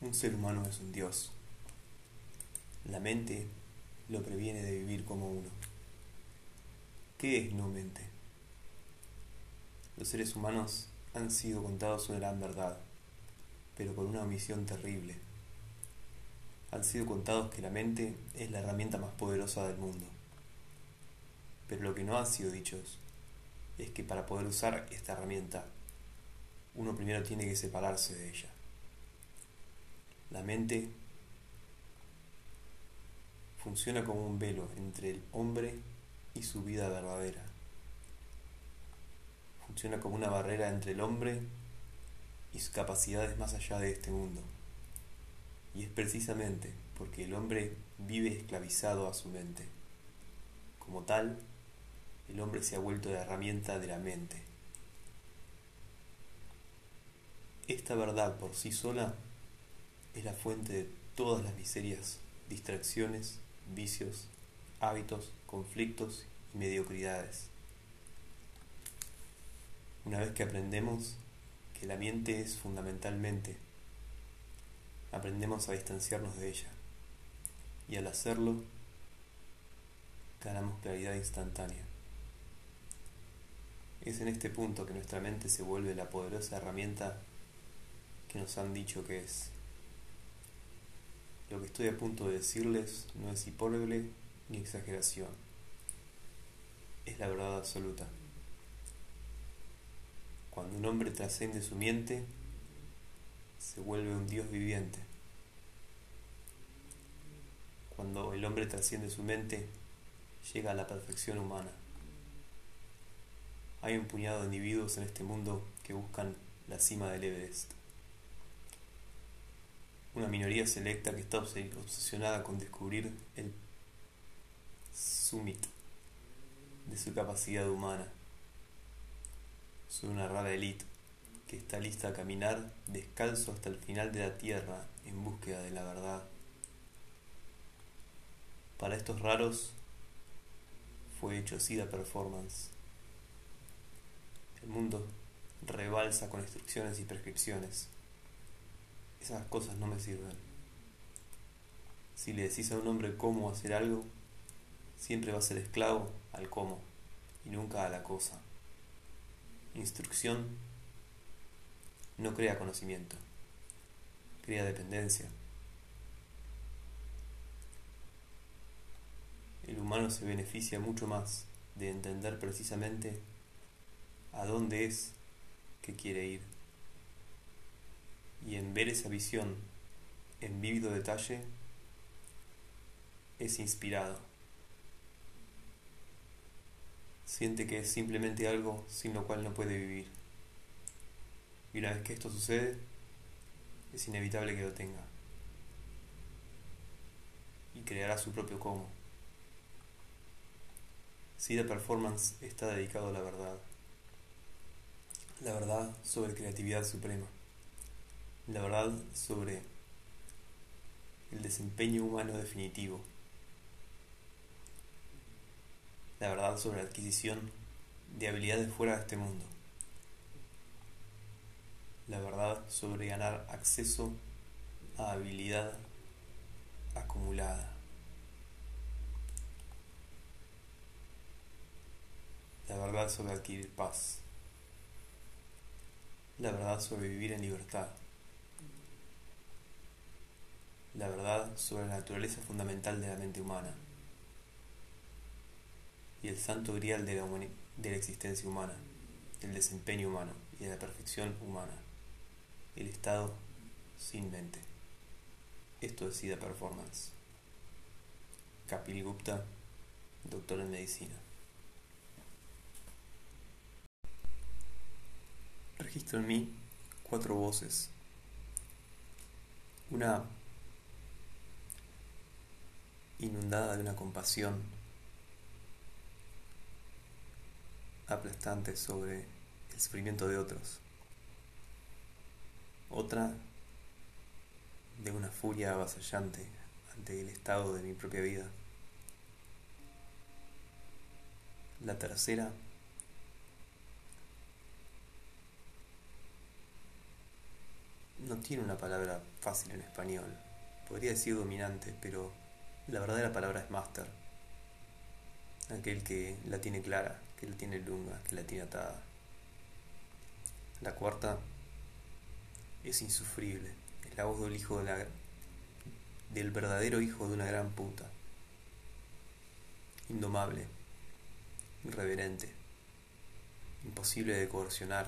Un ser humano es un dios. La mente lo previene de vivir como uno. ¿Qué es no mente? Los seres humanos han sido contados una gran verdad, pero con una omisión terrible. Han sido contados que la mente es la herramienta más poderosa del mundo. Pero lo que no han sido dichos es que para poder usar esta herramienta, uno primero tiene que separarse de ella. La mente funciona como un velo entre el hombre y su vida verdadera. Funciona como una barrera entre el hombre y sus capacidades más allá de este mundo. Y es precisamente porque el hombre vive esclavizado a su mente. Como tal, el hombre se ha vuelto la herramienta de la mente. Esta verdad por sí sola es la fuente de todas las miserias, distracciones, vicios, hábitos, conflictos y mediocridades. Una vez que aprendemos que la mente es fundamentalmente, aprendemos a distanciarnos de ella. Y al hacerlo, ganamos claridad instantánea. Es en este punto que nuestra mente se vuelve la poderosa herramienta que nos han dicho que es. Lo que estoy a punto de decirles no es hipórbole ni exageración. Es la verdad absoluta. Cuando un hombre trasciende su mente, se vuelve un Dios viviente. Cuando el hombre trasciende su mente, llega a la perfección humana. Hay un puñado de individuos en este mundo que buscan la cima del Everest. Una minoría selecta que está obsesionada con descubrir el summit de su capacidad humana. Soy una rara élite que está lista a caminar descalzo hasta el final de la tierra en búsqueda de la verdad. Para estos raros fue hecho SIDA Performance. El mundo rebalsa con instrucciones y prescripciones. Esas cosas no me sirven. Si le decís a un hombre cómo hacer algo, siempre va a ser esclavo al cómo y nunca a la cosa. Instrucción no crea conocimiento, crea dependencia. El humano se beneficia mucho más de entender precisamente a dónde es que quiere ir. Y en ver esa visión en vívido detalle, es inspirado. Siente que es simplemente algo sin lo cual no puede vivir. Y una vez que esto sucede, es inevitable que lo tenga. Y creará su propio cómo. SIDA Performance está dedicado a la verdad. La verdad sobre creatividad suprema. La verdad sobre el desempeño humano definitivo. La verdad sobre la adquisición de habilidades fuera de este mundo. La verdad sobre ganar acceso a habilidad acumulada. La verdad sobre adquirir paz. La verdad sobre vivir en libertad. La verdad sobre la naturaleza fundamental de la mente humana. Y el santo grial de la, de la existencia humana, del desempeño humano y de la perfección humana. El estado sin mente. Esto es SIDA Performance. Kapil Gupta, doctor en medicina. registro en mí cuatro voces. Una inundada de una compasión aplastante sobre el sufrimiento de otros. Otra de una furia avasallante ante el estado de mi propia vida. La tercera no tiene una palabra fácil en español. Podría decir dominante, pero la verdadera palabra es máster. Aquel que la tiene clara, que la tiene lunga, que la tiene atada. La cuarta es insufrible. Es la voz del hijo de la, del verdadero hijo de una gran puta. Indomable, irreverente, imposible de coercionar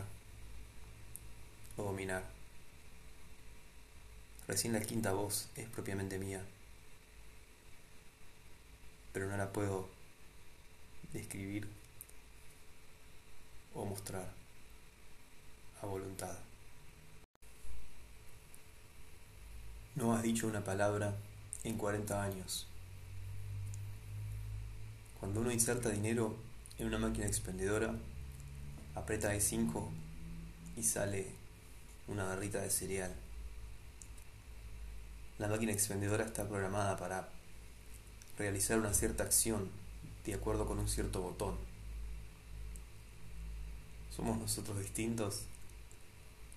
o dominar. Recién la quinta voz es propiamente mía, pero no la puedo describir o mostrar a voluntad. No has dicho una palabra en 40 años. Cuando uno inserta dinero en una máquina expendedora, aprieta E5 y sale una barrita de cereal. La máquina expendedora está programada para realizar una cierta acción de acuerdo con un cierto botón. ¿Somos nosotros distintos?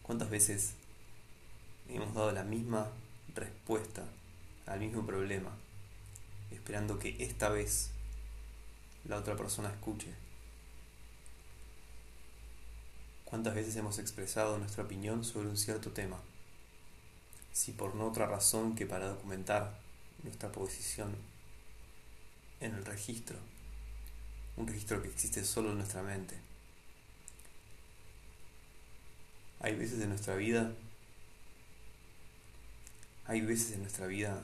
¿Cuántas veces hemos dado la misma respuesta al mismo problema, esperando que esta vez la otra persona escuche? ¿Cuántas veces hemos expresado nuestra opinión sobre un cierto tema? Si por no otra razón que para documentar nuestra posición en el registro, un registro que existe solo en nuestra mente. Hay veces en nuestra vida, hay veces en nuestra vida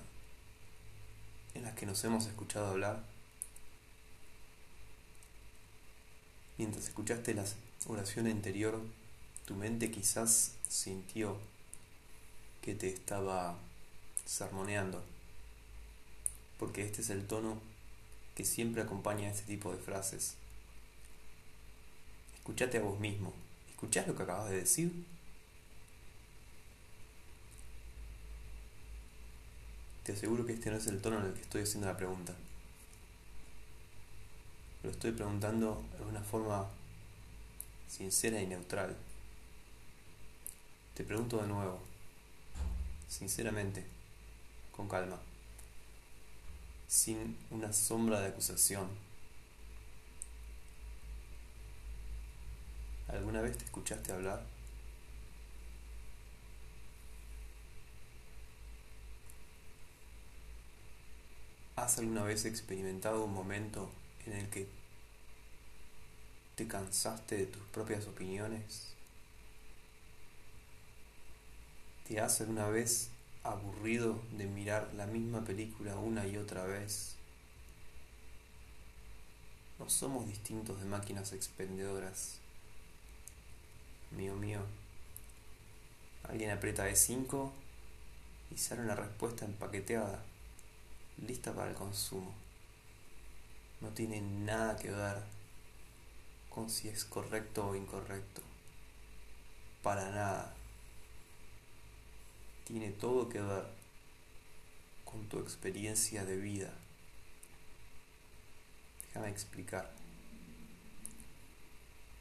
en las que nos hemos escuchado hablar. Mientras escuchaste la oración anterior, tu mente quizás sintió que te estaba sermoneando, porque este es el tono que siempre acompaña a este tipo de frases. Escuchate a vos mismo. ¿Escuchás lo que acabas de decir? Te aseguro que este no es el tono en el que estoy haciendo la pregunta. Lo estoy preguntando de una forma sincera y neutral. Te pregunto de nuevo, sinceramente, con calma sin una sombra de acusación. ¿Alguna vez te escuchaste hablar? ¿Has alguna vez experimentado un momento en el que te cansaste de tus propias opiniones? ¿Te has alguna vez aburrido de mirar la misma película una y otra vez. No somos distintos de máquinas expendedoras. Mío mío. Alguien aprieta E5 y sale una respuesta empaqueteada, lista para el consumo. No tiene nada que ver con si es correcto o incorrecto. Para nada tiene todo que ver con tu experiencia de vida. Déjame explicar.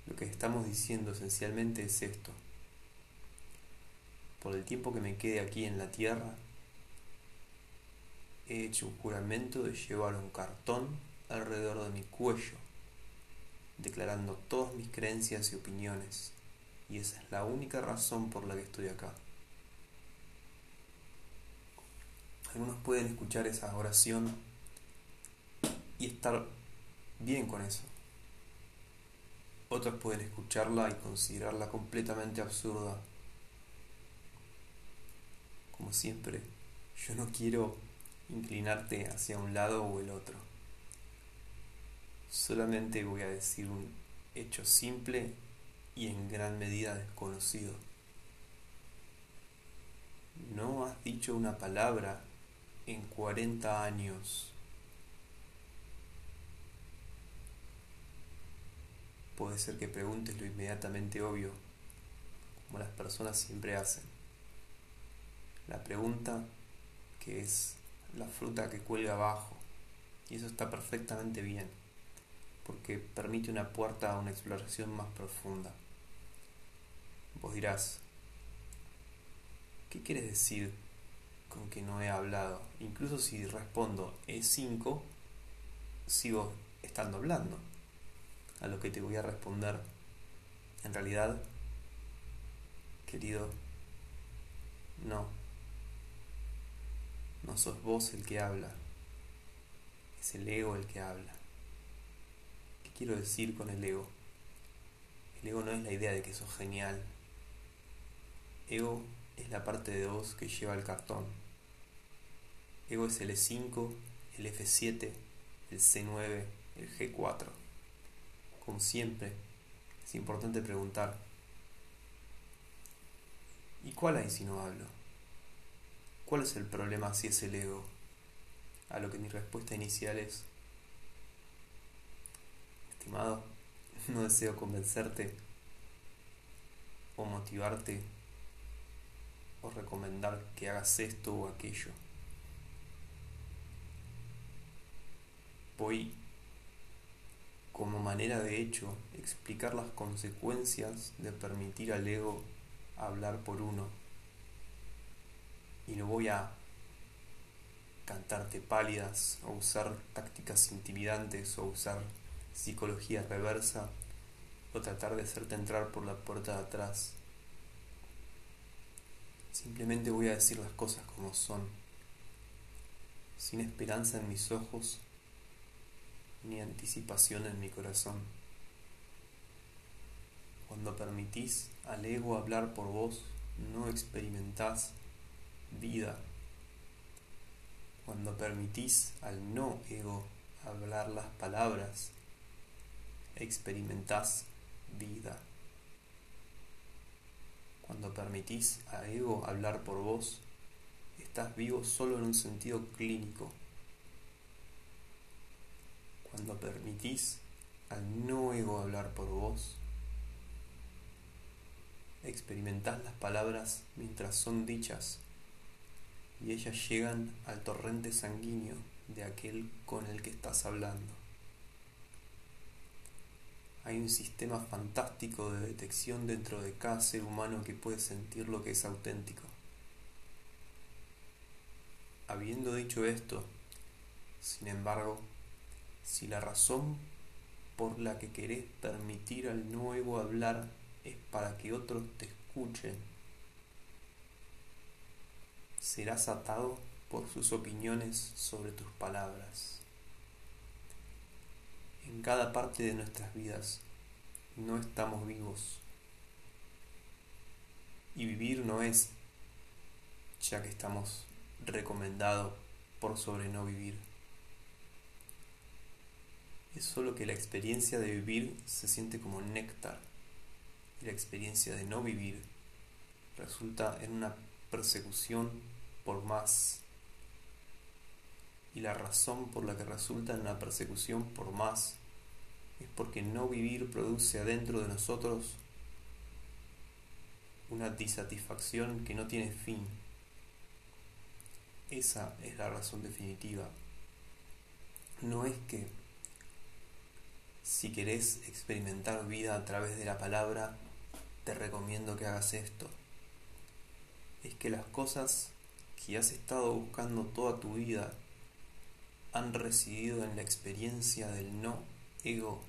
Lo que estamos diciendo esencialmente es esto. Por el tiempo que me quede aquí en la tierra, he hecho un juramento de llevar un cartón alrededor de mi cuello, declarando todas mis creencias y opiniones. Y esa es la única razón por la que estoy acá. Algunos pueden escuchar esa oración y estar bien con eso. Otros pueden escucharla y considerarla completamente absurda. Como siempre, yo no quiero inclinarte hacia un lado o el otro. Solamente voy a decir un hecho simple y en gran medida desconocido. No has dicho una palabra en 40 años. Puede ser que preguntes lo inmediatamente obvio, como las personas siempre hacen. La pregunta que es la fruta que cuelga abajo. Y eso está perfectamente bien, porque permite una puerta a una exploración más profunda. Vos dirás, ¿qué quieres decir con que no he hablado? Incluso si respondo E5, sigo estando hablando. A lo que te voy a responder, en realidad, querido, no. No sos vos el que habla, es el ego el que habla. ¿Qué quiero decir con el ego? El ego no es la idea de que sos genial. Ego es la parte de vos que lleva el cartón. Ego es el E5, el F7, el C9, el G4. Como siempre, es importante preguntar, ¿y cuál hay si no hablo? ¿Cuál es el problema si es el ego? A lo que mi respuesta inicial es, estimado, no deseo convencerte o motivarte o recomendar que hagas esto o aquello. Voy como manera de hecho explicar las consecuencias de permitir al ego hablar por uno. Y no voy a cantarte pálidas o usar tácticas intimidantes o usar psicología reversa o tratar de hacerte entrar por la puerta de atrás. Simplemente voy a decir las cosas como son, sin esperanza en mis ojos ni anticipación en mi corazón. Cuando permitís al ego hablar por vos, no experimentás vida. Cuando permitís al no ego hablar las palabras, experimentás vida. Cuando permitís a ego hablar por vos, estás vivo solo en un sentido clínico. Cuando permitís al no ego hablar por vos, experimentás las palabras mientras son dichas y ellas llegan al torrente sanguíneo de aquel con el que estás hablando hay un sistema fantástico de detección dentro de cada ser humano que puede sentir lo que es auténtico. Habiendo dicho esto, sin embargo, si la razón por la que querés permitir al nuevo hablar es para que otros te escuchen, serás atado por sus opiniones sobre tus palabras en cada parte de nuestras vidas. No estamos vivos. Y vivir no es, ya que estamos recomendados por sobre no vivir. Es solo que la experiencia de vivir se siente como néctar y la experiencia de no vivir resulta en una persecución por más. Y la razón por la que resulta en una persecución por más es porque no vivir produce adentro de nosotros una disatisfacción que no tiene fin. Esa es la razón definitiva. No es que si querés experimentar vida a través de la palabra, te recomiendo que hagas esto. Es que las cosas que has estado buscando toda tu vida han residido en la experiencia del no ego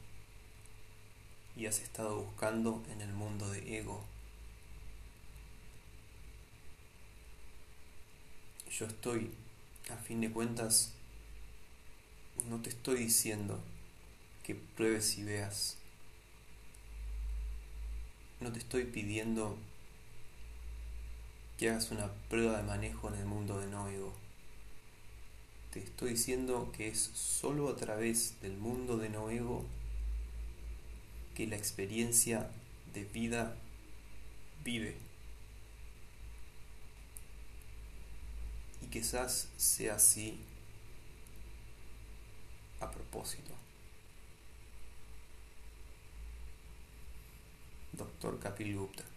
y has estado buscando en el mundo de ego. Yo estoy, a fin de cuentas, no te estoy diciendo que pruebes y veas. No te estoy pidiendo que hagas una prueba de manejo en el mundo de no ego. Te estoy diciendo que es solo a través del mundo de no ego que la experiencia de vida vive. Y quizás sea así a propósito. Doctor Kapil Gupta.